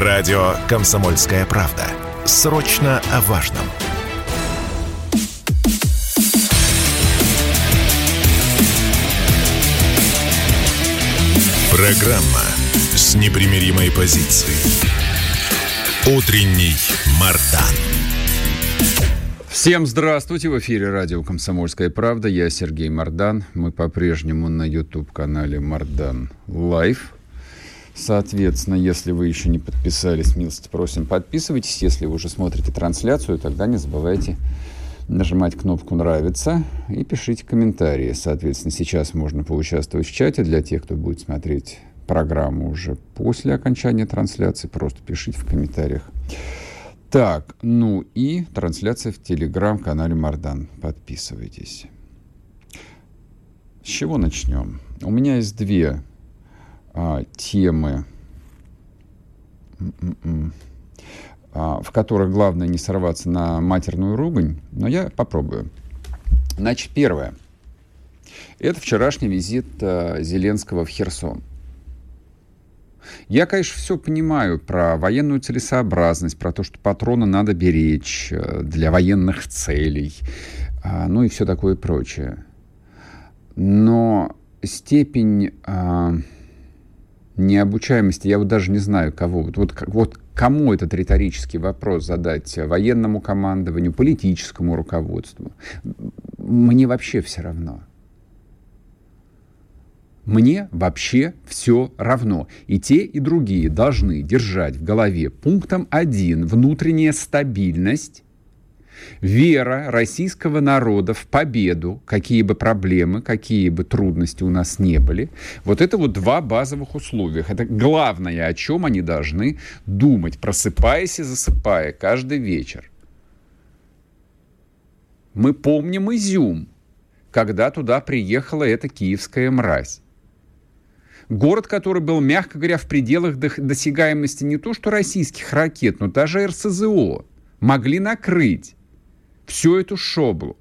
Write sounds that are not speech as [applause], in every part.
Радио «Комсомольская правда». Срочно о важном. Программа с непримиримой позицией. Утренний Мардан. Всем здравствуйте! В эфире радио «Комсомольская правда». Я Сергей Мардан. Мы по-прежнему на YouTube-канале «Мардан Лайв». Соответственно, если вы еще не подписались, милости просим, подписывайтесь. Если вы уже смотрите трансляцию, тогда не забывайте нажимать кнопку «Нравится» и пишите комментарии. Соответственно, сейчас можно поучаствовать в чате для тех, кто будет смотреть программу уже после окончания трансляции. Просто пишите в комментариях. Так, ну и трансляция в телеграм-канале Мардан. Подписывайтесь. С чего начнем? У меня есть две а, темы, а, в которых главное не сорваться на матерную ругань, но я попробую. Значит, первое. Это вчерашний визит а, Зеленского в Херсон. Я, конечно, все понимаю про военную целесообразность, про то, что патроны надо беречь э, для военных целей, а, ну и все такое прочее. Но степень а, необучаемости, я вот даже не знаю кого. Вот, вот, кому этот риторический вопрос задать? Военному командованию, политическому руководству? Мне вообще все равно. Мне вообще все равно. И те, и другие должны держать в голове пунктом один внутренняя стабильность Вера российского народа в победу, какие бы проблемы, какие бы трудности у нас не были, вот это вот два базовых условия. Это главное, о чем они должны думать, просыпаясь и засыпая каждый вечер. Мы помним Изюм, когда туда приехала эта киевская мразь. Город, который был, мягко говоря, в пределах досягаемости не то что российских ракет, но даже РСЗО могли накрыть всю эту шоблу.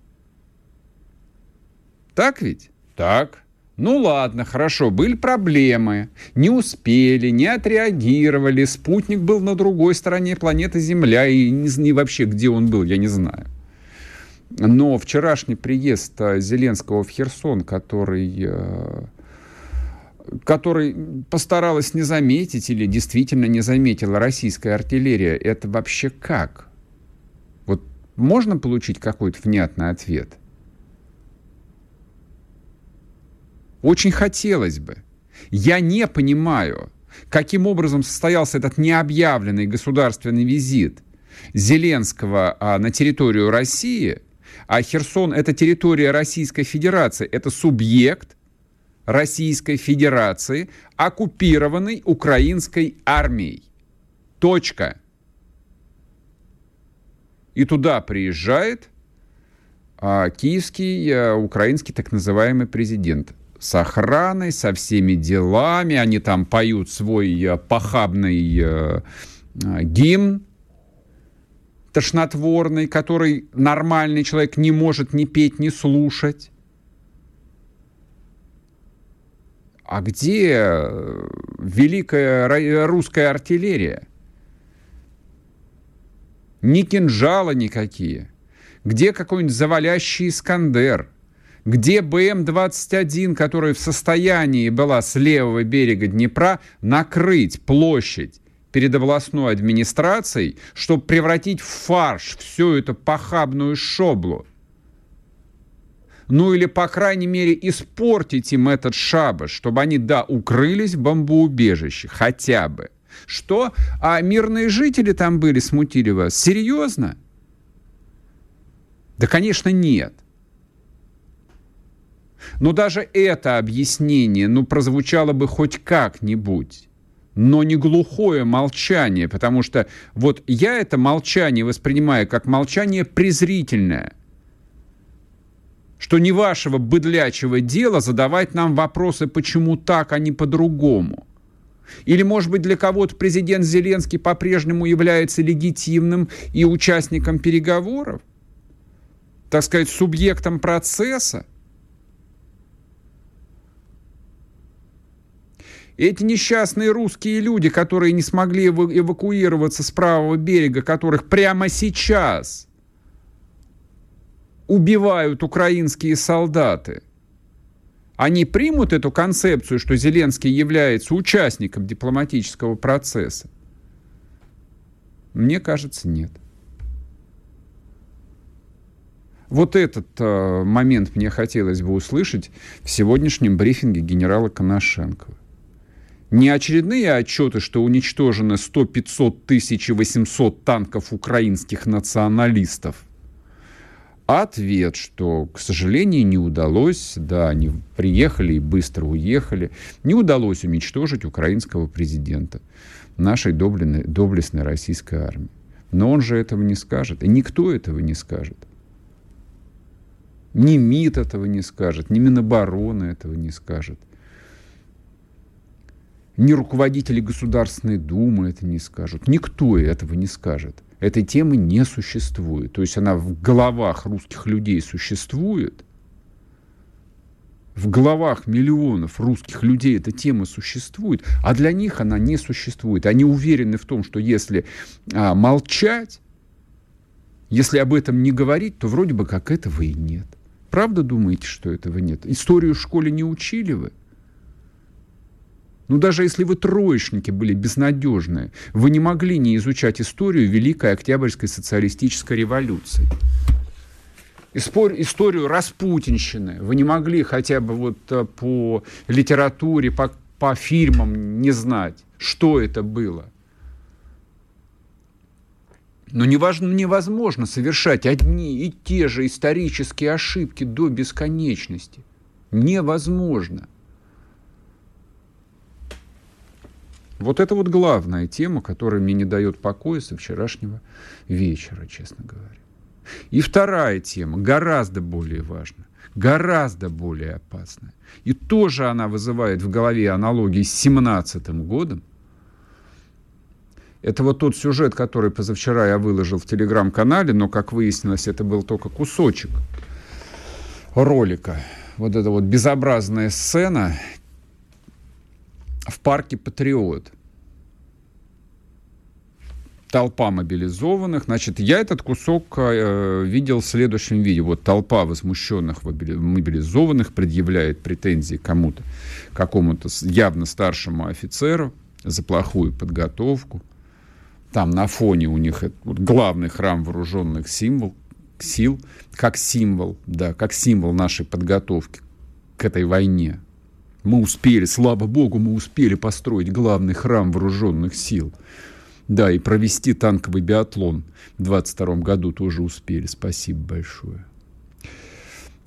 Так ведь? Так. Ну ладно, хорошо, были проблемы, не успели, не отреагировали, спутник был на другой стороне планеты Земля, и не, не вообще где он был, я не знаю. Но вчерашний приезд э, Зеленского в Херсон, который, э, который постаралась не заметить или действительно не заметила российская артиллерия, это вообще как? Можно получить какой-то внятный ответ? Очень хотелось бы. Я не понимаю, каким образом состоялся этот необъявленный государственный визит Зеленского а, на территорию России, а Херсон – это территория Российской Федерации, это субъект Российской Федерации, оккупированный украинской армией. Точка и туда приезжает а, киевский, а, украинский так называемый президент с охраной, со всеми делами. Они там поют свой а, похабный а, а, гимн тошнотворный, который нормальный человек не может ни петь, ни слушать. А где великая русская артиллерия? Ни кинжала никакие. Где какой-нибудь завалящий Искандер? Где БМ-21, которая в состоянии была с левого берега Днепра накрыть площадь перед областной администрацией, чтобы превратить в фарш всю эту похабную шоблу? ну или, по крайней мере, испортить им этот шабаш, чтобы они, да, укрылись в бомбоубежище, хотя бы. Что? А мирные жители там были, смутили вас? Серьезно? Да, конечно, нет. Но даже это объяснение, ну, прозвучало бы хоть как-нибудь. Но не глухое молчание, потому что вот я это молчание воспринимаю как молчание презрительное что не вашего быдлячего дела задавать нам вопросы, почему так, а не по-другому. Или, может быть, для кого-то президент Зеленский по-прежнему является легитимным и участником переговоров? Так сказать, субъектом процесса? Эти несчастные русские люди, которые не смогли эвакуироваться с правого берега, которых прямо сейчас убивают украинские солдаты, они примут эту концепцию, что Зеленский является участником дипломатического процесса? Мне кажется, нет. Вот этот э, момент мне хотелось бы услышать в сегодняшнем брифинге генерала Коношенкова. Не очередные отчеты, что уничтожено 100, 500, 1800 танков украинских националистов, ответ, что, к сожалению, не удалось, да, они приехали и быстро уехали, не удалось уничтожить украинского президента нашей доблестной, доблестной российской армии. Но он же этого не скажет, и никто этого не скажет. Ни МИД этого не скажет, ни Минобороны этого не скажет. Ни руководители Государственной Думы это не скажут. Никто этого не скажет. Этой темы не существует. То есть она в головах русских людей существует. В головах миллионов русских людей эта тема существует, а для них она не существует. Они уверены в том, что если а, молчать, если об этом не говорить, то вроде бы как этого и нет. Правда думаете, что этого нет? Историю в школе не учили вы? Ну, даже если вы троечники были безнадежные, вы не могли не изучать историю Великой Октябрьской социалистической революции. Историю распутинщины вы не могли хотя бы вот э, по литературе, по, по фильмам не знать, что это было – но невозможно совершать одни и те же исторические ошибки до бесконечности. Невозможно. Вот это вот главная тема, которая мне не дает покоя со вчерашнего вечера, честно говоря. И вторая тема, гораздо более важная, гораздо более опасная. И тоже она вызывает в голове аналогии с 17 годом, это вот тот сюжет, который позавчера я выложил в телеграм-канале, но, как выяснилось, это был только кусочек ролика. Вот эта вот безобразная сцена в парке «Патриот». Толпа мобилизованных. Значит, я этот кусок э, видел в следующем виде. Вот толпа возмущенных мобилизованных предъявляет претензии кому-то, какому-то явно старшему офицеру за плохую подготовку – там на фоне у них вот, главный храм вооруженных символ, сил, как символ, да, как символ нашей подготовки к этой войне. Мы успели, слава богу, мы успели построить главный храм вооруженных сил. Да, и провести танковый биатлон в 22 году тоже успели. Спасибо большое.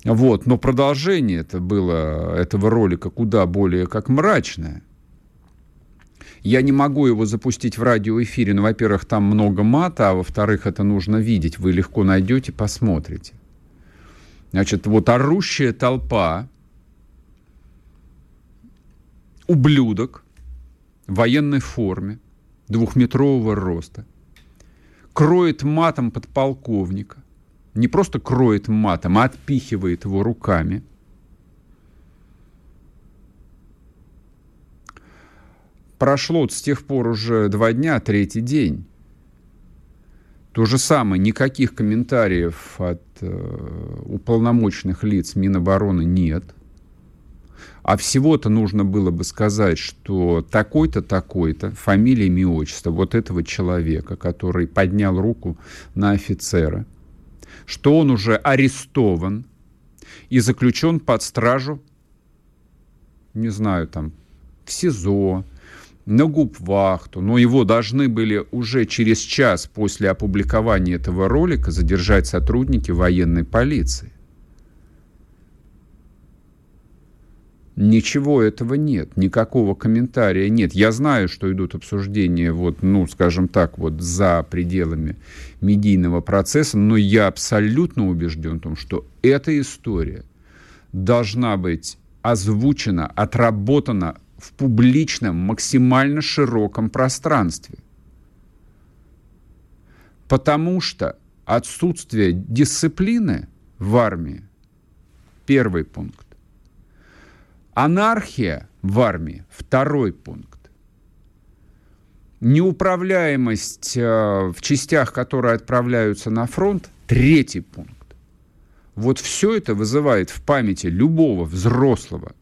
Вот, но продолжение это было, этого ролика куда более как мрачное – я не могу его запустить в радиоэфире, но, во-первых, там много мата, а во-вторых, это нужно видеть. Вы легко найдете, посмотрите. Значит, вот орущая толпа, ублюдок в военной форме, двухметрового роста, кроет матом подполковника, не просто кроет матом, а отпихивает его руками – прошло с тех пор уже два дня, третий день. То же самое, никаких комментариев от э, уполномоченных лиц Минобороны нет. А всего-то нужно было бы сказать, что такой-то, такой-то, фамилия, имя, отчество вот этого человека, который поднял руку на офицера, что он уже арестован и заключен под стражу, не знаю, там, в СИЗО, на губвахту, но его должны были уже через час после опубликования этого ролика задержать сотрудники военной полиции. Ничего этого нет, никакого комментария нет. Я знаю, что идут обсуждения, вот, ну, скажем так, вот за пределами медийного процесса, но я абсолютно убежден в том, что эта история должна быть озвучена, отработана в публичном, максимально широком пространстве. Потому что отсутствие дисциплины в армии – первый пункт. Анархия в армии. Второй пункт. Неуправляемость э, в частях, которые отправляются на фронт. Третий пункт. Вот все это вызывает в памяти любого взрослого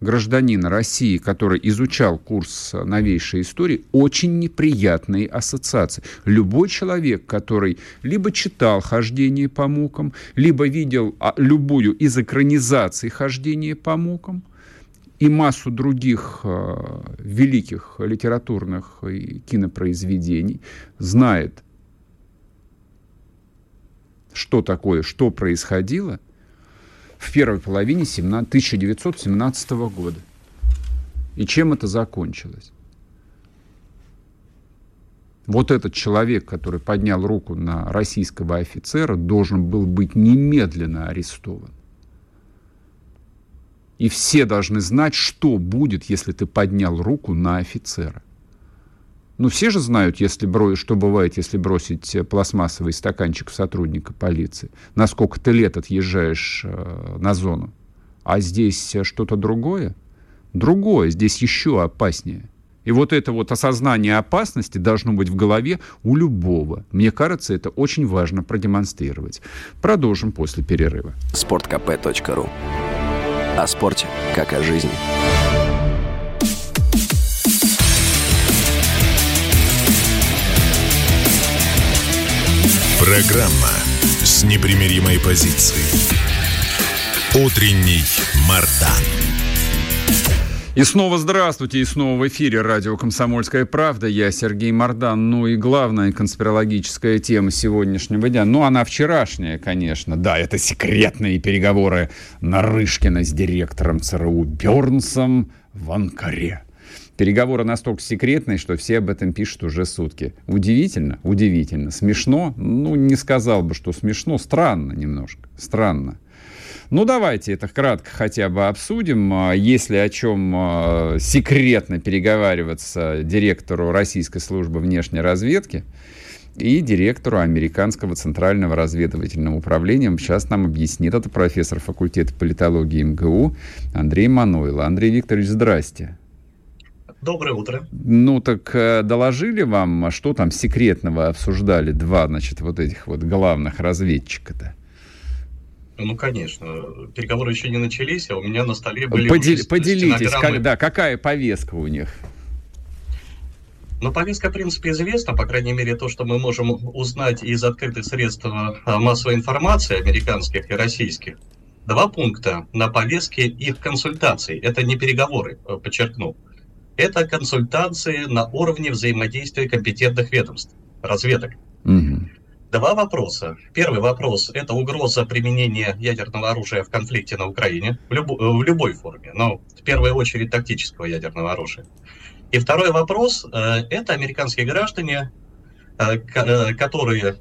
гражданина России, который изучал курс новейшей истории, очень неприятные ассоциации. Любой человек, который либо читал «Хождение по мукам», либо видел а, любую из экранизаций «Хождение по мукам», и массу других э, великих литературных и кинопроизведений, знает, что такое, что происходило – в первой половине 17, 1917 года. И чем это закончилось? Вот этот человек, который поднял руку на российского офицера, должен был быть немедленно арестован. И все должны знать, что будет, если ты поднял руку на офицера. Ну, все же знают, если бро... что бывает, если бросить э, пластмассовый стаканчик в сотрудника полиции. Насколько ты лет отъезжаешь э, на зону. А здесь э, что-то другое? Другое, здесь еще опаснее. И вот это вот осознание опасности должно быть в голове у любого. Мне кажется, это очень важно продемонстрировать. Продолжим после перерыва. Спорткп.ру О спорте, как о жизни. Программа с непримиримой позицией. Утренний Мардан. И снова здравствуйте, и снова в эфире радио «Комсомольская правда». Я Сергей Мордан. Ну и главная конспирологическая тема сегодняшнего дня, ну она вчерашняя, конечно. Да, это секретные переговоры Нарышкина с директором ЦРУ Бернсом в Анкаре. Переговоры настолько секретные, что все об этом пишут уже сутки. Удивительно, удивительно. Смешно? Ну, не сказал бы, что смешно. Странно немножко. Странно. Ну, давайте это кратко хотя бы обсудим. А, если о чем а, секретно переговариваться директору Российской службы внешней разведки и директору Американского центрального разведывательного управления. Сейчас нам объяснит это профессор факультета политологии МГУ Андрей Мануйл. Андрей Викторович, здрасте. Доброе утро. Ну, так э, доложили вам, а что там секретного обсуждали два, значит, вот этих вот главных разведчика-то? Ну, конечно. Переговоры еще не начались, а у меня на столе были... Подел, поделитесь, как, да, какая повестка у них? Ну, повестка, в принципе, известна, по крайней мере, то, что мы можем узнать из открытых средств э, массовой информации, американских и российских. Два пункта на повестке их консультаций. Это не переговоры, э, подчеркну это консультации на уровне взаимодействия компетентных ведомств, разведок. Два вопроса. Первый вопрос – это угроза применения ядерного оружия в конфликте на Украине в, люб, в любой форме, но в первую очередь тактического ядерного оружия. И второй вопрос э, – это американские граждане, э, э, которые,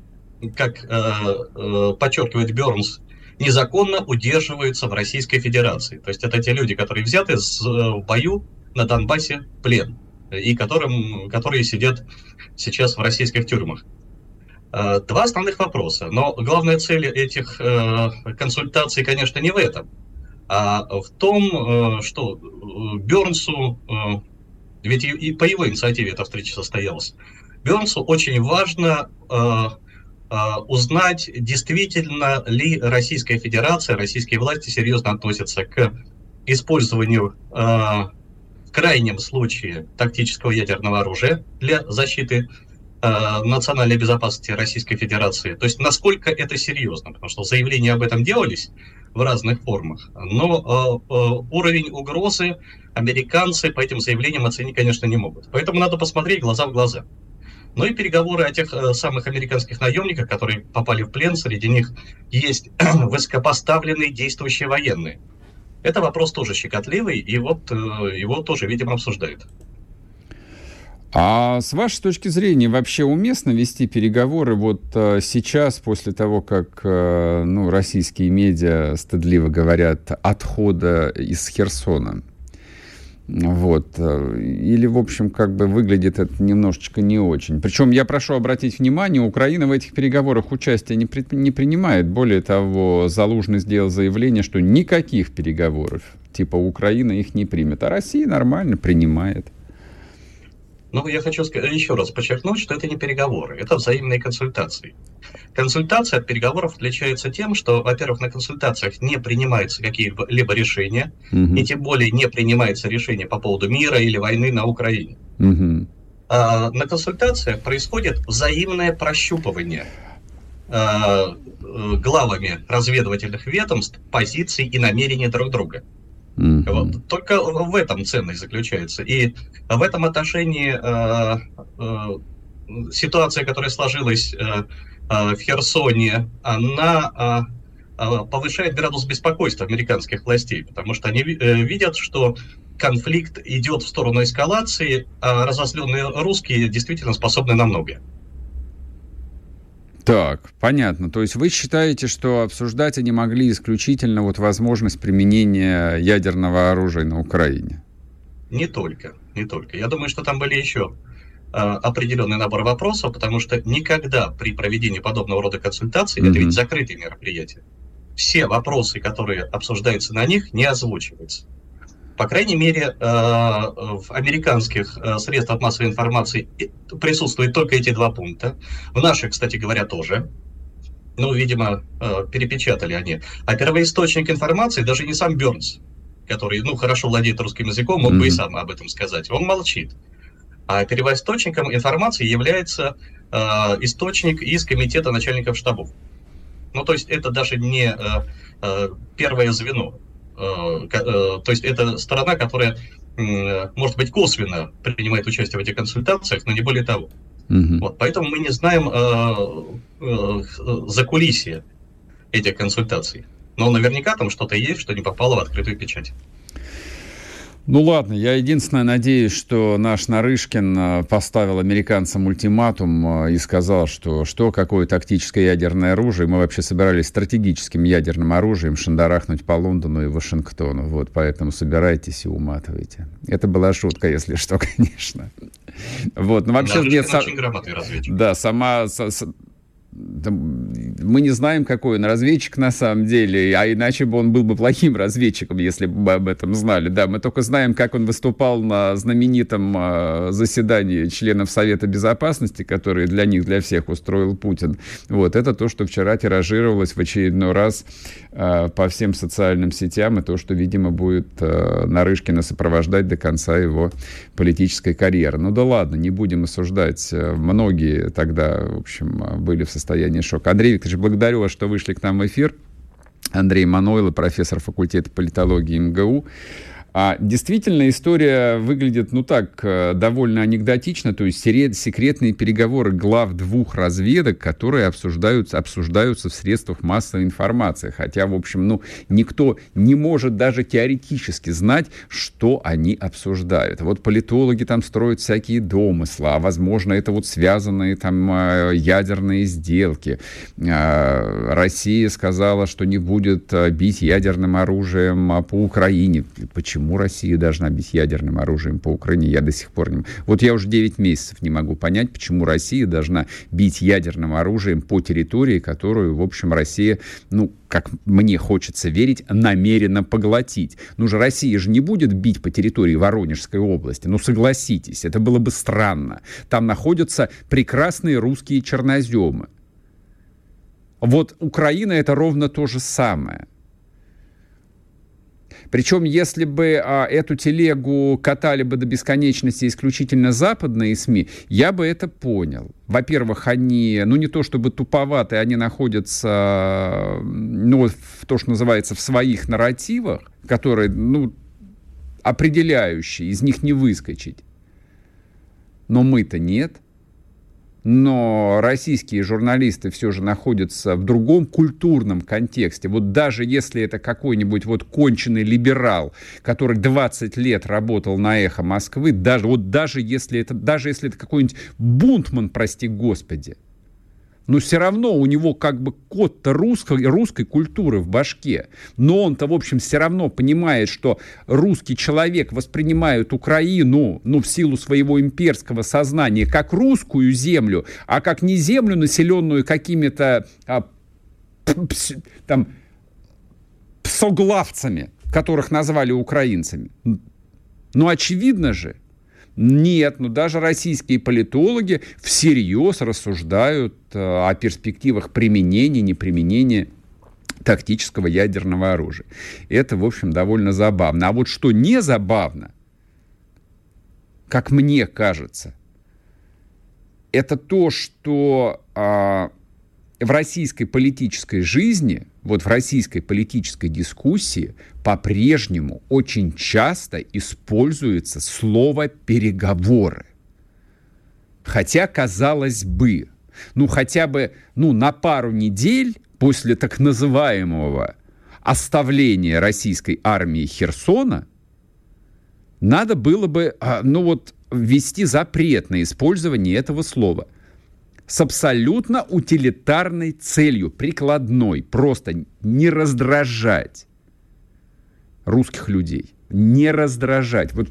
как подчеркивает Бернс, незаконно удерживаются в Российской Федерации. То есть это те люди, которые взяты в бою на Донбассе плен, и которым, которые сидят сейчас в российских тюрьмах. Э, два основных вопроса. Но главная цель этих э, консультаций, конечно, не в этом, а в том, э, что Бернсу, ведь и по его инициативе эта встреча состоялась, Бернсу очень важно узнать, действительно ли Российская Федерация, российские власти серьезно относятся к использованию крайнем случае тактического ядерного оружия для защиты национальной безопасности Российской Федерации. То есть насколько это серьезно, потому что заявления об этом делались в разных формах, но э, э, уровень угрозы американцы по этим заявлениям оценить, конечно, не могут. Поэтому надо посмотреть глаза в глаза. Ну и переговоры о тех э, самых американских наемниках, которые попали в плен, среди них есть [clears throat] высокопоставленные действующие военные – это вопрос тоже щекотливый, и вот э, его тоже, видимо, обсуждают. А с вашей точки зрения вообще уместно вести переговоры вот э, сейчас, после того, как э, ну, российские медиа стыдливо говорят отхода из Херсона? Вот. Э, или, в общем, как бы выглядит это немножечко не очень. Причем я прошу обратить внимание, Украина в этих переговорах участия не, при, не принимает. Более того, Залужный сделал заявление, что никаких переговоров типа Украина их не примет, а Россия нормально принимает. Ну, я хочу еще раз подчеркнуть, что это не переговоры, это взаимные консультации. Консультация от переговоров отличается тем, что, во-первых, на консультациях не принимаются какие-либо решения, угу. и тем более не принимается решение по поводу мира или войны на Украине. Угу. А, на консультациях происходит взаимное прощупывание а, э, главами разведывательных ведомств позиций и намерений друг друга. Mm-hmm. Вот. Только в этом ценность заключается. И в этом отношении э, э, ситуация, которая сложилась э, э, в Херсоне, она э, э, повышает градус беспокойства американских властей, потому что они э, видят, что конфликт идет в сторону эскалации, а разозленные русские действительно способны на многое. Так, понятно. То есть вы считаете, что обсуждать они могли исключительно вот возможность применения ядерного оружия на Украине? Не только, не только. Я думаю, что там были еще э, определенный набор вопросов, потому что никогда при проведении подобного рода консультаций, mm-hmm. это ведь закрытые мероприятия, все вопросы, которые обсуждаются на них, не озвучиваются. По крайней мере, э, в американских э, средствах массовой информации присутствуют только эти два пункта. В наших, кстати говоря, тоже. Ну, видимо, э, перепечатали они. А первоисточник информации даже не сам Бернс, который, ну, хорошо владеет русским языком, мог mm-hmm. бы и сам об этом сказать. Он молчит. А первоисточником информации является э, источник из комитета начальников штабов. Ну, то есть это даже не э, первое звено. Э, э, то есть это сторона, которая, может быть, косвенно принимает участие в этих консультациях, но не более того. Угу. Вот, поэтому мы не знаем э, за кулисье этих консультаций. Но наверняка там что-то есть, что не попало в открытую печать. Ну ладно, я единственное надеюсь, что наш Нарышкин э, поставил американцам ультиматум э, и сказал, что что, какое тактическое ядерное оружие. Мы вообще собирались стратегическим ядерным оружием шандарахнуть по Лондону и Вашингтону. Вот, поэтому собирайтесь и уматывайте. Это была шутка, если что, [laughs] конечно. Вот, ну вообще... Нет, очень грамотный разведчик. Да, сама мы не знаем, какой он разведчик на самом деле, а иначе бы он был бы плохим [laughs] разведчиком, если бы мы об этом знали. Да, мы только знаем, как он выступал на знаменитом э, заседании членов Совета Безопасности, который для них, для всех устроил Путин. Вот, это то, что вчера тиражировалось в очередной раз э, по всем социальным сетям, и то, что, видимо, будет э, Нарышкина сопровождать до конца его политической карьеры. Ну да ладно, не будем осуждать. Многие тогда, в общем, были в состоянии состоянии шока. Андрей Викторович, благодарю вас, что вышли к нам в эфир. Андрей Манойло, профессор факультета политологии МГУ. А действительно, история выглядит, ну так, э, довольно анекдотично, то есть секретные переговоры глав двух разведок, которые обсуждаются, обсуждаются в средствах массовой информации. Хотя, в общем, ну, никто не может даже теоретически знать, что они обсуждают. Вот политологи там строят всякие домыслы, а, возможно, это вот связанные там э, ядерные сделки. А, Россия сказала, что не будет э, бить ядерным оружием а, по Украине. Почему? Почему Россия должна бить ядерным оружием по Украине, я до сих пор не... Вот я уже 9 месяцев не могу понять, почему Россия должна бить ядерным оружием по территории, которую, в общем, Россия, ну, как мне хочется верить, намеренно поглотить. Ну же, Россия же не будет бить по территории Воронежской области. Ну, согласитесь, это было бы странно. Там находятся прекрасные русские черноземы. Вот Украина это ровно то же самое. Причем, если бы а, эту телегу катали бы до бесконечности исключительно западные СМИ, я бы это понял. Во-первых, они, ну не то чтобы туповатые, они находятся, ну, в то, что называется, в своих нарративах, которые, ну, определяющие, из них не выскочить. Но мы-то нет но российские журналисты все же находятся в другом культурном контексте. Вот даже если это какой-нибудь вот конченый либерал, который 20 лет работал на «Эхо Москвы», даже, вот даже если это, даже если это какой-нибудь Бунтман, прости господи, но все равно у него как бы код-то русской, русской культуры в башке. Но он-то, в общем, все равно понимает, что русский человек воспринимает Украину, ну, в силу своего имперского сознания, как русскую землю, а как не землю, населенную какими-то а, там псоглавцами, которых назвали украинцами. Ну, очевидно же, нет, ну даже российские политологи всерьез рассуждают э, о перспективах применения, неприменения тактического ядерного оружия. Это, в общем, довольно забавно. А вот что не забавно, как мне кажется, это то, что а, в российской политической жизни, вот в российской политической дискуссии по-прежнему очень часто используется слово «переговоры». Хотя, казалось бы, ну хотя бы ну, на пару недель после так называемого оставления российской армии Херсона, надо было бы, а, ну вот, ввести запрет на использование этого слова с абсолютно утилитарной целью, прикладной, просто не раздражать русских людей, не раздражать, вот,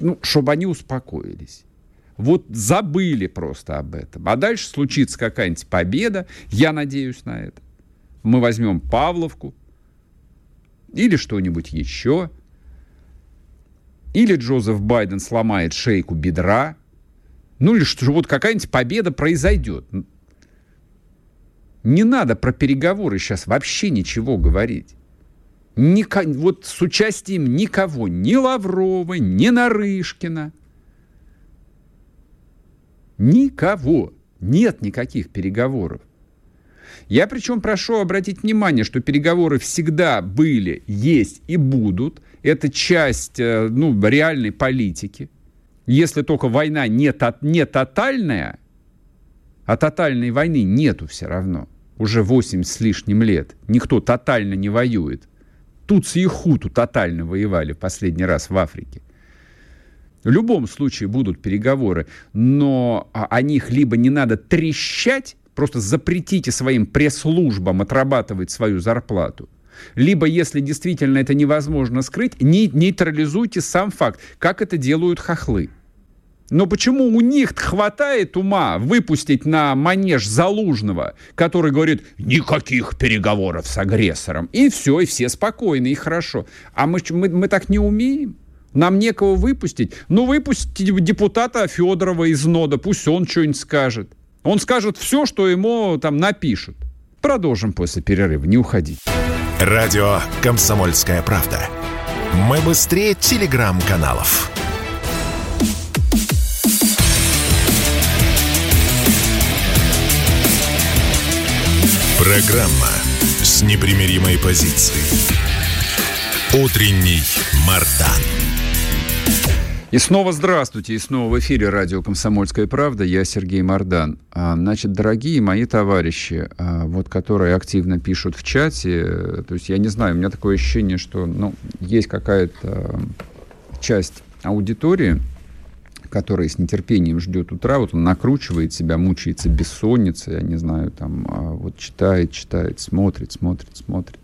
ну, чтобы они успокоились. Вот забыли просто об этом. А дальше случится какая-нибудь победа, я надеюсь на это мы возьмем Павловку или что-нибудь еще, или Джозеф Байден сломает шейку бедра, ну или что вот какая-нибудь победа произойдет. Не надо про переговоры сейчас вообще ничего говорить. Ника, вот с участием никого, ни Лаврова, ни Нарышкина. Никого. Нет никаких переговоров. Я причем прошу обратить внимание, что переговоры всегда были, есть и будут. Это часть э, ну, реальной политики. Если только война не, то, не тотальная, а тотальной войны нету все равно. Уже 80 с лишним лет. Никто тотально не воюет. Тутси и Хуту тотально воевали в последний раз в Африке. В любом случае будут переговоры, но о них либо не надо трещать, Просто запретите своим пресс-службам отрабатывать свою зарплату. Либо, если действительно это невозможно скрыть, нейтрализуйте сам факт, как это делают хохлы. Но почему у них хватает ума выпустить на манеж Залужного, который говорит, никаких переговоров с агрессором, и все, и все спокойны, и хорошо. А мы, мы, мы так не умеем? Нам некого выпустить? Ну, выпустите депутата Федорова из НОДа, пусть он что-нибудь скажет. Он скажет все, что ему там напишут. Продолжим после перерыва. Не уходи. Радио «Комсомольская правда». Мы быстрее телеграм-каналов. Программа с непримиримой позицией. Утренний Мардан. И снова здравствуйте, и снова в эфире радио «Комсомольская правда». Я Сергей Мордан. А, значит, дорогие мои товарищи, а, вот, которые активно пишут в чате, то есть я не знаю, у меня такое ощущение, что ну, есть какая-то часть аудитории, которая с нетерпением ждет утра, вот он накручивает себя, мучается бессонницей, я не знаю, там, а, вот читает, читает, смотрит, смотрит, смотрит,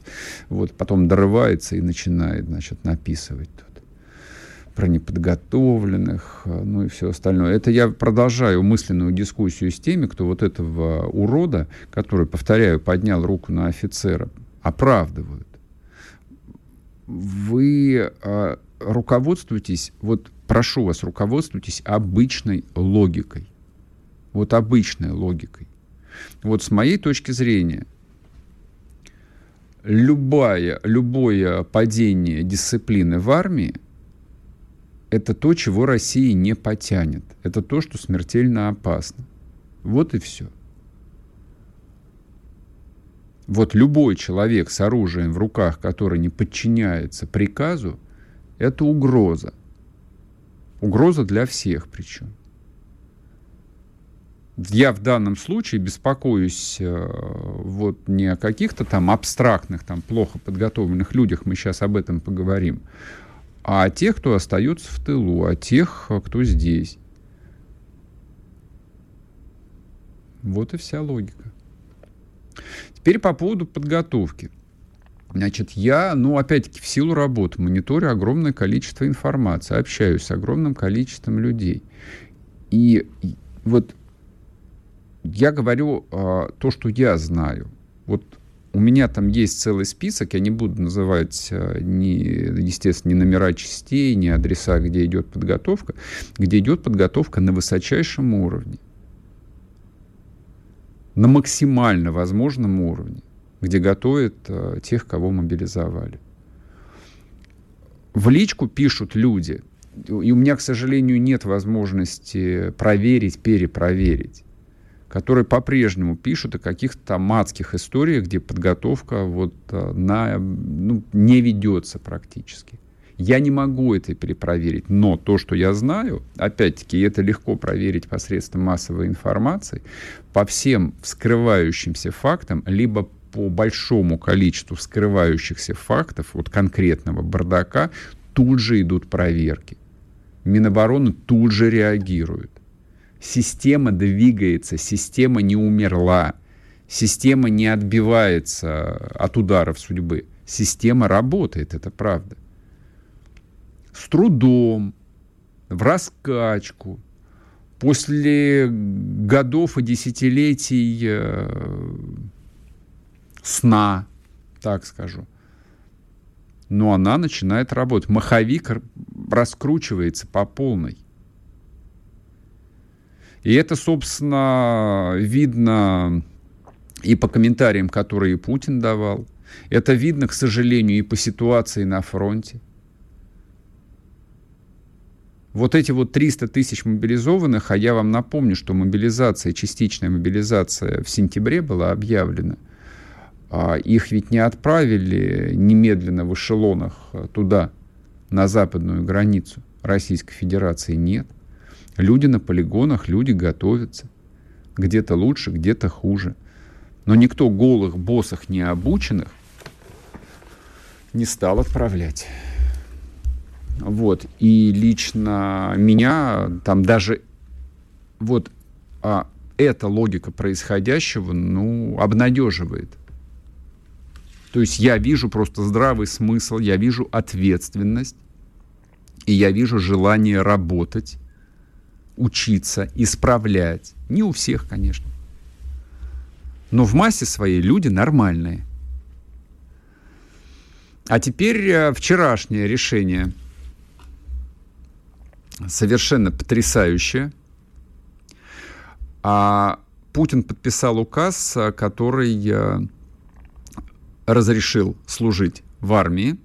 вот, потом дорывается и начинает, значит, написывать про неподготовленных, э, ну и все остальное. Это я продолжаю мысленную дискуссию с теми, кто вот этого урода, который, повторяю, поднял руку на офицера, оправдывают. Вы э, руководствуйтесь, вот прошу вас, руководствуйтесь обычной логикой. Вот обычной логикой. Вот с моей точки зрения, любое, любое падение дисциплины в армии – это то, чего Россия не потянет. Это то, что смертельно опасно. Вот и все. Вот любой человек с оружием в руках, который не подчиняется приказу, это угроза. Угроза для всех причем. Я в данном случае беспокоюсь э, вот не о каких-то там абстрактных, там плохо подготовленных людях, мы сейчас об этом поговорим, а о тех, кто остается в тылу, о тех, кто здесь. Вот и вся логика. Теперь по поводу подготовки. Значит, я, ну, опять-таки, в силу работы мониторю огромное количество информации, общаюсь с огромным количеством людей. И вот я говорю а, то, что я знаю. Вот у меня там есть целый список, я не буду называть, э, ни, естественно, ни номера частей, ни адреса, где идет подготовка, где идет подготовка на высочайшем уровне, на максимально возможном уровне, где готовят э, тех, кого мобилизовали. В личку пишут люди, и у меня, к сожалению, нет возможности проверить, перепроверить которые по-прежнему пишут о каких-то там адских историях, где подготовка вот э, на, ну, не ведется практически. Я не могу это перепроверить, но то, что я знаю, опять-таки, это легко проверить посредством массовой информации, по всем вскрывающимся фактам, либо по большому количеству вскрывающихся фактов, вот конкретного бардака, тут же идут проверки. Минобороны тут же реагируют. Система двигается, система не умерла, система не отбивается от ударов судьбы. Система работает, это правда. С трудом, в раскачку, после годов и десятилетий э, сна, так скажу. Но она начинает работать. Маховик раскручивается по полной. И это, собственно, видно и по комментариям, которые Путин давал. Это видно, к сожалению, и по ситуации на фронте. Вот эти вот 300 тысяч мобилизованных, а я вам напомню, что мобилизация, частичная мобилизация в сентябре была объявлена. А их ведь не отправили немедленно в эшелонах туда, на западную границу Российской Федерации, нет. Люди на полигонах, люди готовятся. Где-то лучше, где-то хуже. Но никто голых, боссах, необученных не стал отправлять. Вот. И лично меня там даже вот а, эта логика происходящего, ну, обнадеживает. То есть я вижу просто здравый смысл, я вижу ответственность, и я вижу желание работать, учиться, исправлять. Не у всех, конечно. Но в массе своей люди нормальные. А теперь э, вчерашнее решение совершенно потрясающее. А Путин подписал указ, э, который э, разрешил служить в армии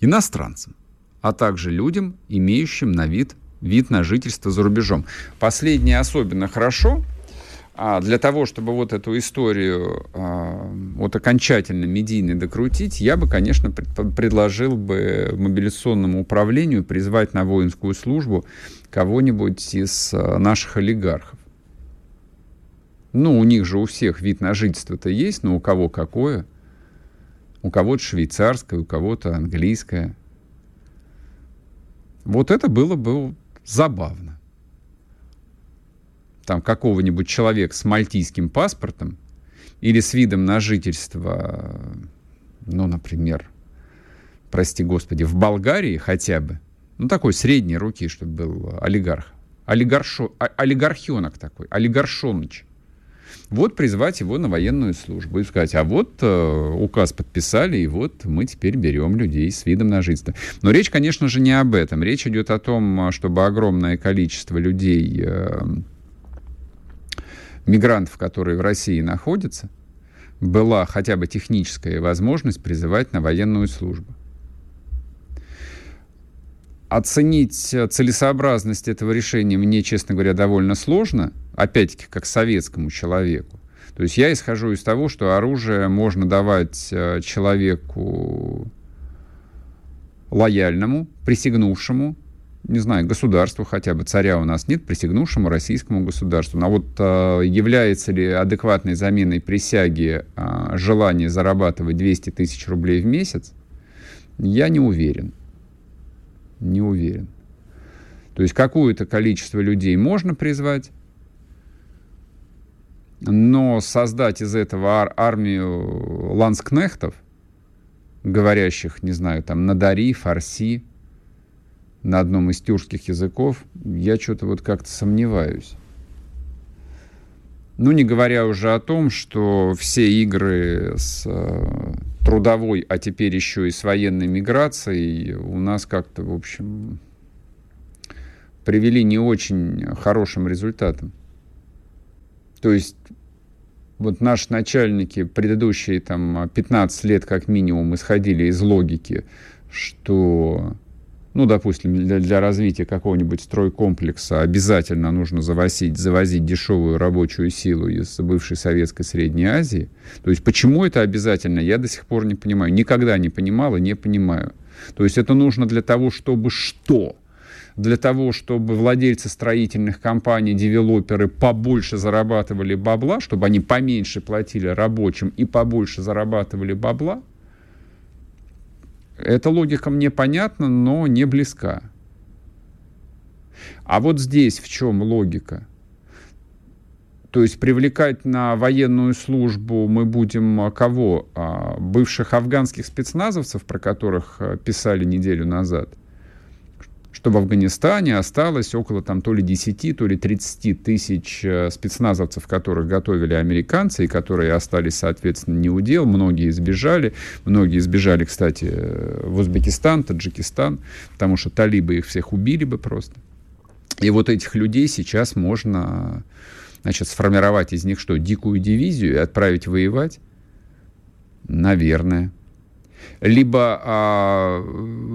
иностранцам, а также людям, имеющим на вид вид на жительство за рубежом. Последнее особенно хорошо, а для того, чтобы вот эту историю а, вот окончательно медийно докрутить, я бы, конечно, пред, предложил бы мобилизационному управлению призвать на воинскую службу кого-нибудь из а, наших олигархов. Ну, у них же у всех вид на жительство-то есть, но у кого какое? У кого-то швейцарское, у кого-то английское. Вот это было бы забавно. Там какого-нибудь человека с мальтийским паспортом или с видом на жительство, ну, например, прости господи, в Болгарии хотя бы, ну, такой средней руки, чтобы был олигарх, олигаршо, олигархенок такой, олигаршоныч. Вот призвать его на военную службу и сказать, а вот э, указ подписали, и вот мы теперь берем людей с видом на жительство. Но речь, конечно же, не об этом. Речь идет о том, чтобы огромное количество людей, э, мигрантов, которые в России находятся, была хотя бы техническая возможность призывать на военную службу оценить целесообразность этого решения мне, честно говоря, довольно сложно, опять-таки, как советскому человеку. То есть я исхожу из того, что оружие можно давать э, человеку лояльному, присягнувшему, не знаю, государству хотя бы, царя у нас нет, присягнувшему российскому государству. Но вот э, является ли адекватной заменой присяги э, желание зарабатывать 200 тысяч рублей в месяц, я не уверен. Не уверен. То есть какое-то количество людей можно призвать, но создать из этого ар- армию ланскнехтов, говорящих, не знаю, там, на дари, фарси, на одном из тюркских языков, я что-то вот как-то сомневаюсь. Ну, не говоря уже о том, что все игры с э, трудовой, а теперь еще и с военной миграцией у нас как-то, в общем, привели не очень хорошим результатом. То есть вот наши начальники предыдущие там 15 лет как минимум исходили из логики, что, ну, допустим, для, для развития какого-нибудь стройкомплекса обязательно нужно завозить, завозить дешевую рабочую силу из бывшей Советской Средней Азии. То есть почему это обязательно, я до сих пор не понимаю. Никогда не понимал и не понимаю. То есть это нужно для того, чтобы что? для того, чтобы владельцы строительных компаний, девелоперы побольше зарабатывали бабла, чтобы они поменьше платили рабочим и побольше зарабатывали бабла, эта логика мне понятна, но не близка. А вот здесь в чем логика? То есть привлекать на военную службу мы будем кого? А, бывших афганских спецназовцев, про которых э, писали неделю назад? Что в Афганистане осталось около там то ли 10, то ли 30 тысяч э, спецназовцев, которых готовили американцы и которые остались, соответственно, не удел. Многие избежали. Многие избежали, кстати, э, в Узбекистан, Таджикистан, потому что талибы их всех убили бы просто. И вот этих людей сейчас можно значит, сформировать из них что, дикую дивизию и отправить воевать? Наверное либо а,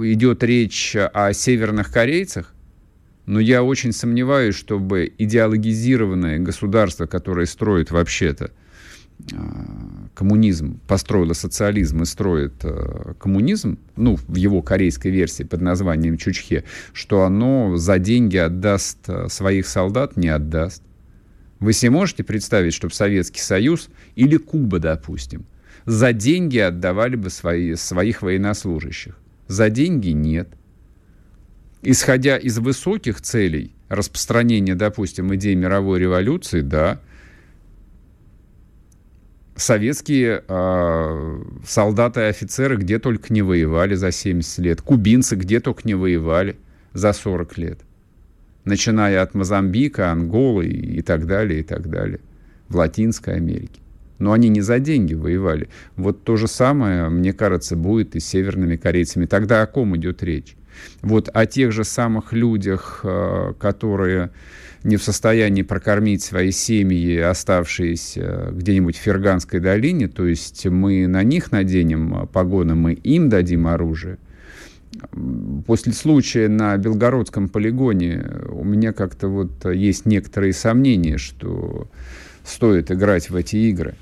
идет речь о северных корейцах, но я очень сомневаюсь, чтобы идеологизированное государство, которое строит вообще-то а, коммунизм, построило социализм и строит а, коммунизм, ну, в его корейской версии под названием Чучхе, что оно за деньги отдаст а, своих солдат, не отдаст. Вы себе можете представить, чтобы Советский Союз или Куба, допустим, за деньги отдавали бы свои, своих военнослужащих. За деньги нет. Исходя из высоких целей распространения, допустим, идей мировой революции, да, советские э, солдаты и офицеры где только не воевали за 70 лет, кубинцы где только не воевали за 40 лет, начиная от Мозамбика, Анголы и так далее, и так далее, в Латинской Америке. Но они не за деньги воевали. Вот то же самое, мне кажется, будет и с северными корейцами. Тогда о ком идет речь? Вот о тех же самых людях, э, которые не в состоянии прокормить свои семьи, оставшиеся где-нибудь в Ферганской долине, то есть мы на них наденем погоны, мы им дадим оружие. После случая на Белгородском полигоне у меня как-то вот есть некоторые сомнения, что стоит играть в эти игры.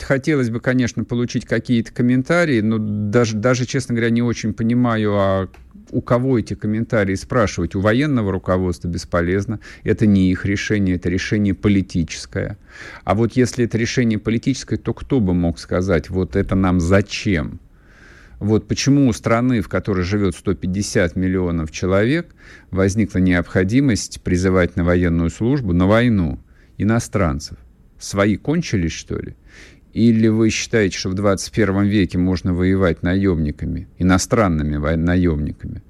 Хотелось бы, конечно, получить какие-то комментарии, но даже, даже, честно говоря, не очень понимаю, а у кого эти комментарии спрашивать. У военного руководства бесполезно. Это не их решение, это решение политическое. А вот если это решение политическое, то кто бы мог сказать, вот это нам зачем? Вот почему у страны, в которой живет 150 миллионов человек, возникла необходимость призывать на военную службу, на войну иностранцев. Свои кончились, что ли? Или вы считаете, что в 21 веке можно воевать наемниками, иностранными наемниками?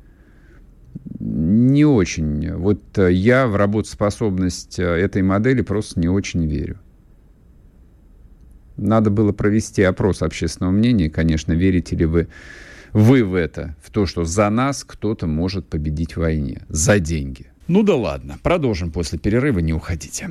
Не очень. Вот э, я в работоспособность э, этой модели просто не очень верю. Надо было провести опрос общественного мнения, конечно, верите ли вы, вы в это, в то, что за нас кто-то может победить в войне, за деньги. Ну да ладно, продолжим после перерыва, не уходите.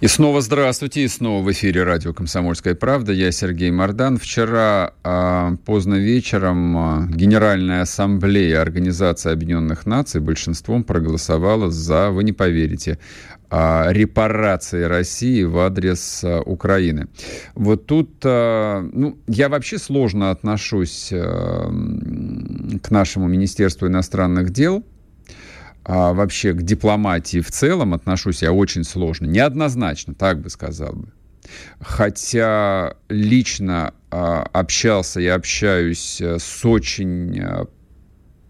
И снова здравствуйте, и снова в эфире радио «Комсомольская правда». Я Сергей Мордан. Вчера э, поздно вечером э, Генеральная ассамблея Организации Объединенных Наций большинством проголосовала за, вы не поверите, э, репарации России в адрес э, Украины. Вот тут, э, ну, я вообще сложно отношусь э, к нашему Министерству иностранных дел – а, вообще к дипломатии в целом отношусь я очень сложно, неоднозначно, так бы сказал бы. Хотя лично а, общался и общаюсь э, с очень а,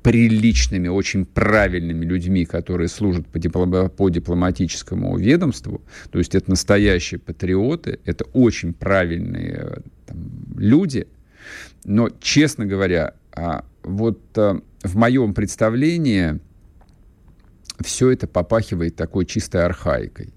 приличными, очень правильными людьми, которые служат по, диплом, по дипломатическому ведомству. То есть это настоящие патриоты, это очень правильные там, люди. Но, честно говоря, а, вот в моем представлении все это попахивает такой чистой архаикой.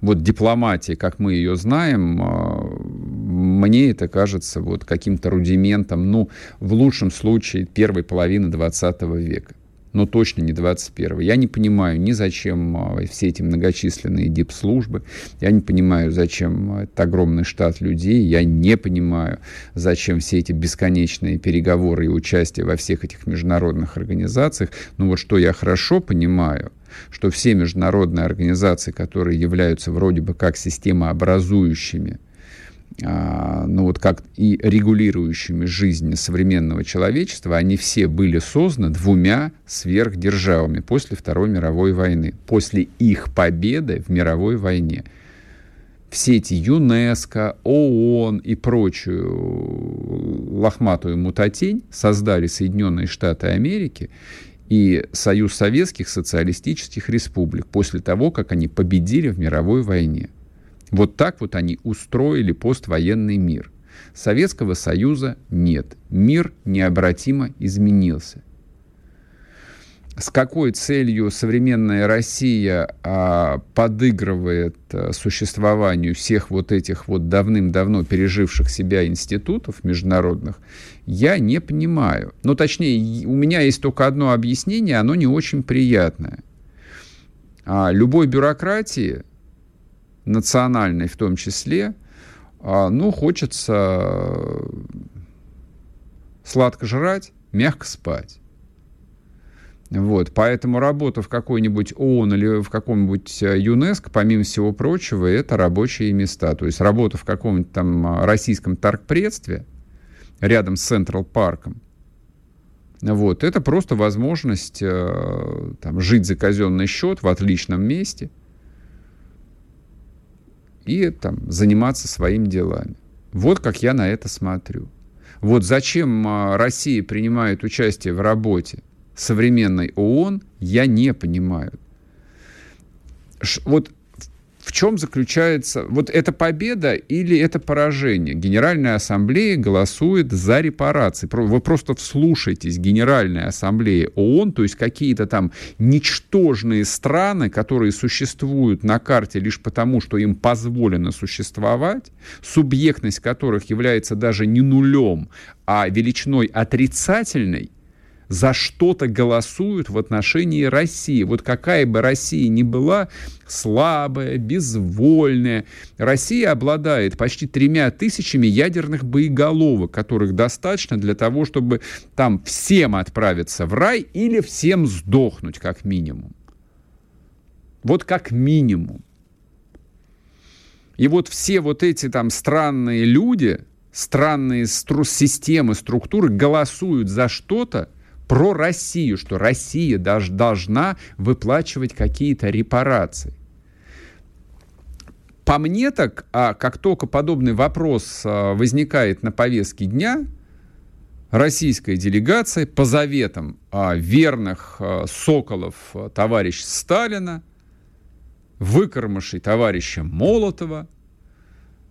Вот дипломатия, как мы ее знаем, а, мне это кажется вот каким-то рудиментом, ну, в лучшем случае, первой половины 20 века но точно не 21 Я не понимаю ни зачем а, все эти многочисленные дипслужбы, я не понимаю, зачем этот огромный штат людей, я не понимаю, зачем все эти бесконечные переговоры и участие во всех этих международных организациях. Но вот что я хорошо понимаю, что все международные организации, которые являются вроде бы как системообразующими, а, ну вот как и регулирующими жизнь современного человечества, они все были созданы двумя сверхдержавами после Второй мировой войны, после их победы в мировой войне. Все эти ЮНЕСКО, ООН и прочую лохматую мутатень создали Соединенные Штаты Америки и Союз Советских Социалистических Республик после того, как они победили в мировой войне. Вот так вот они устроили поствоенный мир. Советского Союза нет. Мир необратимо изменился. С какой целью современная Россия а, подыгрывает а, существованию всех вот этих вот давным-давно переживших себя институтов международных, я не понимаю. Ну, точнее, у меня есть только одно объяснение, оно не очень приятное. А, любой бюрократии национальной в том числе, а, ну, хочется сладко жрать, мягко спать. Вот, поэтому работа в какой-нибудь ООН или в каком-нибудь э, ЮНЕСКО, помимо всего прочего, это рабочие места. То есть работа в каком-нибудь там а, российском торгпредстве рядом с Централ Парком, вот, это просто возможность э, там, жить за казенный счет в отличном месте – и там, заниматься своими делами. Вот как я на это смотрю. Вот зачем а, Россия принимает участие в работе современной ООН, я не понимаю. Вот в чем заключается... Вот это победа или это поражение? Генеральная ассамблея голосует за репарации. Вы просто вслушайтесь. Генеральная ассамблея ООН, то есть какие-то там ничтожные страны, которые существуют на карте лишь потому, что им позволено существовать, субъектность которых является даже не нулем, а величиной отрицательной, за что-то голосуют в отношении России. Вот какая бы Россия ни была, слабая, безвольная, Россия обладает почти тремя тысячами ядерных боеголовок, которых достаточно для того, чтобы там всем отправиться в рай или всем сдохнуть, как минимум. Вот как минимум. И вот все вот эти там странные люди, странные стру- системы, структуры голосуют за что-то, про Россию, что Россия даже должна выплачивать какие-то репарации. По мне так, а как только подобный вопрос а, возникает на повестке дня, российская делегация по заветам а, верных а, соколов товарища Сталина, выкормышей товарища Молотова,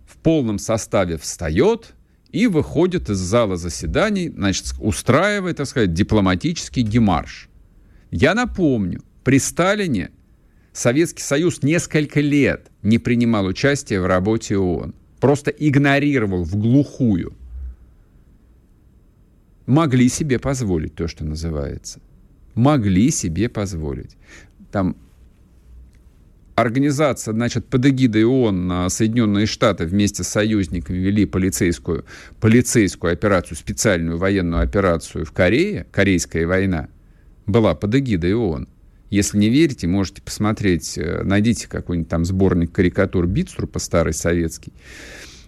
в полном составе встает – и выходит из зала заседаний, значит, устраивает, так сказать, дипломатический демарш. Я напомню, при Сталине Советский Союз несколько лет не принимал участие в работе ООН. Просто игнорировал в глухую. Могли себе позволить то, что называется. Могли себе позволить. Там организация, значит, под эгидой ООН Соединенные Штаты вместе с союзниками вели полицейскую, полицейскую операцию, специальную военную операцию в Корее, Корейская война, была под эгидой ООН. Если не верите, можете посмотреть, э, найдите какой-нибудь там сборник карикатур Битструпа, старый советский,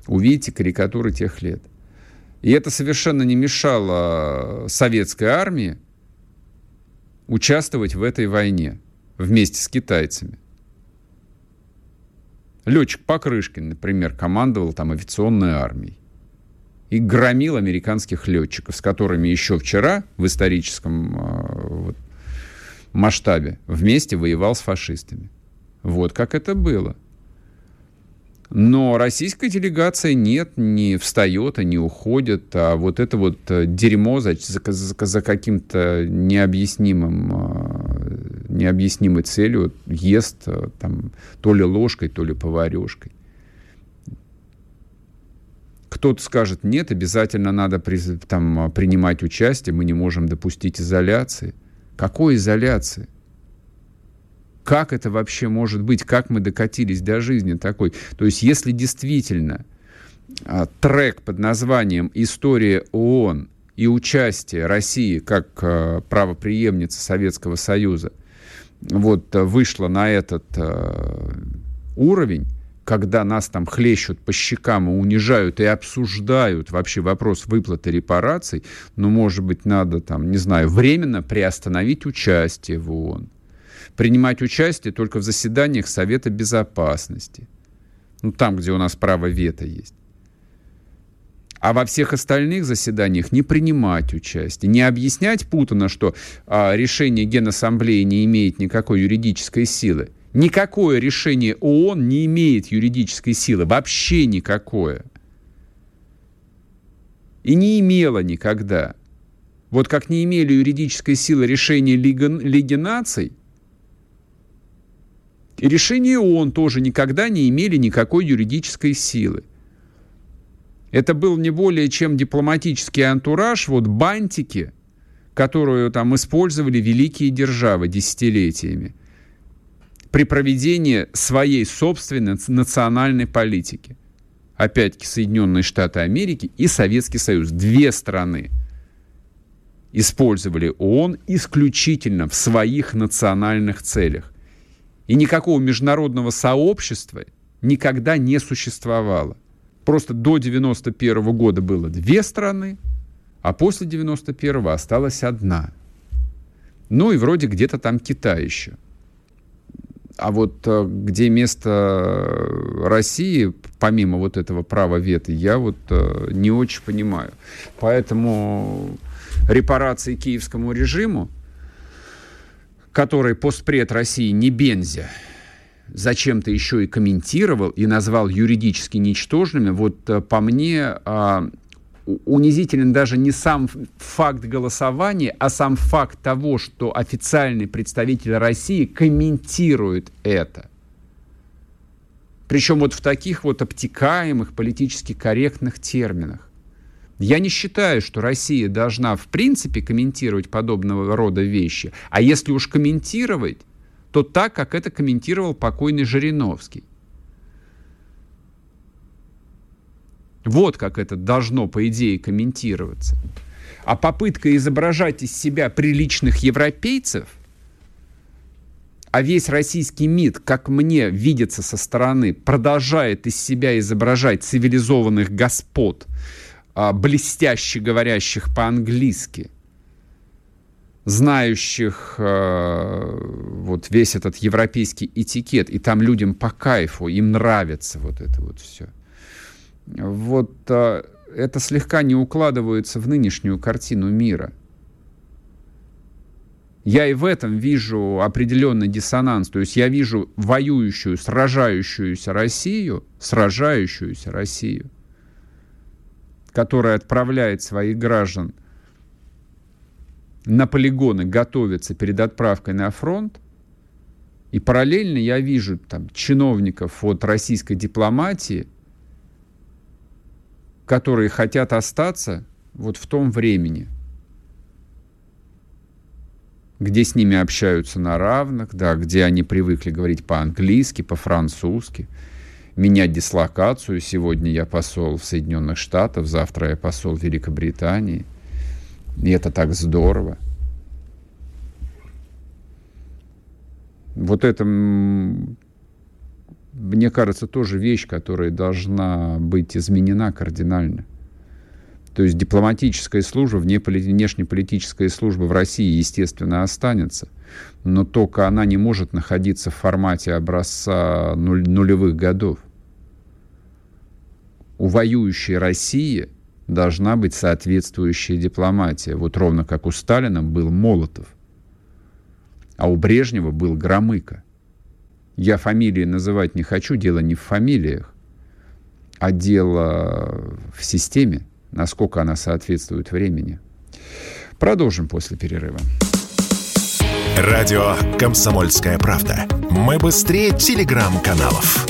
увидите карикатуры тех лет. И это совершенно не мешало советской армии участвовать в этой войне вместе с китайцами. Летчик Покрышкин, например, командовал там авиационной армией и громил американских летчиков, с которыми еще вчера в историческом э, вот, масштабе вместе воевал с фашистами. Вот как это было. Но российская делегация нет, не встает и не уходит, а вот это вот э, дерьмо за, за, за каким-то необъяснимым, э, необъяснимой целью ест там, то ли ложкой, то ли поварешкой. Кто-то скажет, нет, обязательно надо при, там, принимать участие, мы не можем допустить изоляции. Какой изоляции? Как это вообще может быть? Как мы докатились до жизни такой? То есть, если действительно а, трек под названием «История ООН» и участие России как а, правоприемницы Советского Союза вот вышло на этот а, уровень, когда нас там хлещут по щекам и унижают и обсуждают вообще вопрос выплаты репараций, ну, может быть, надо там, не знаю, временно приостановить участие в ООН. Принимать участие только в заседаниях Совета Безопасности. Ну, там, где у нас право вето есть. А во всех остальных заседаниях не принимать участие, не объяснять Путина, что а, решение Генассамблеи не имеет никакой юридической силы – Никакое решение ООН не имеет юридической силы, вообще никакое. И не имело никогда. Вот как не имели юридической силы решения Лиги, Лиги наций, и решения ООН тоже никогда не имели никакой юридической силы. Это был не более чем дипломатический антураж, вот бантики, которую там использовали великие державы десятилетиями при проведении своей собственной национальной политики. Опять-таки Соединенные Штаты Америки и Советский Союз. Две страны использовали ООН исключительно в своих национальных целях. И никакого международного сообщества никогда не существовало. Просто до 91 года было две страны, а после 91 осталась одна. Ну и вроде где-то там Китай еще. А вот э, где место России, помимо вот этого права вето, я вот э, не очень понимаю. Поэтому репарации киевскому режиму, который постпред России не Бензя, зачем-то еще и комментировал и назвал юридически ничтожными, вот э, по мне а, унизителен даже не сам факт голосования, а сам факт того, что официальный представитель России комментирует это. Причем вот в таких вот обтекаемых, политически корректных терминах. Я не считаю, что Россия должна в принципе комментировать подобного рода вещи. А если уж комментировать, то так, как это комментировал покойный Жириновский. Вот как это должно, по идее, комментироваться. А попытка изображать из себя приличных европейцев, а весь российский МИД, как мне видится со стороны, продолжает из себя изображать цивилизованных господ, а, блестяще говорящих по-английски, знающих э, вот весь этот европейский этикет, и там людям по кайфу, им нравится вот это вот все – вот а, это слегка не укладывается в нынешнюю картину мира. Я и в этом вижу определенный диссонанс. То есть я вижу воюющую, сражающуюся Россию, сражающуюся Россию, которая отправляет своих граждан на полигоны готовиться перед отправкой на фронт. И параллельно я вижу там, чиновников от российской дипломатии – которые хотят остаться вот в том времени, где с ними общаются на равных, да, где они привыкли говорить по-английски, по-французски, менять дислокацию. Сегодня я посол в Соединенных Штатах, завтра я посол Великобритании. И это так здорово. Вот это мне кажется, тоже вещь, которая должна быть изменена кардинально. То есть дипломатическая служба, внешнеполитическая служба в России, естественно, останется. Но только она не может находиться в формате образца нулевых годов. У воюющей России должна быть соответствующая дипломатия. Вот ровно как у Сталина был Молотов, а у Брежнева был Громыко. Я фамилии называть не хочу, дело не в фамилиях, а дело в системе, насколько она соответствует времени. Продолжим после перерыва. Радио «Комсомольская правда». Мы быстрее телеграм-каналов.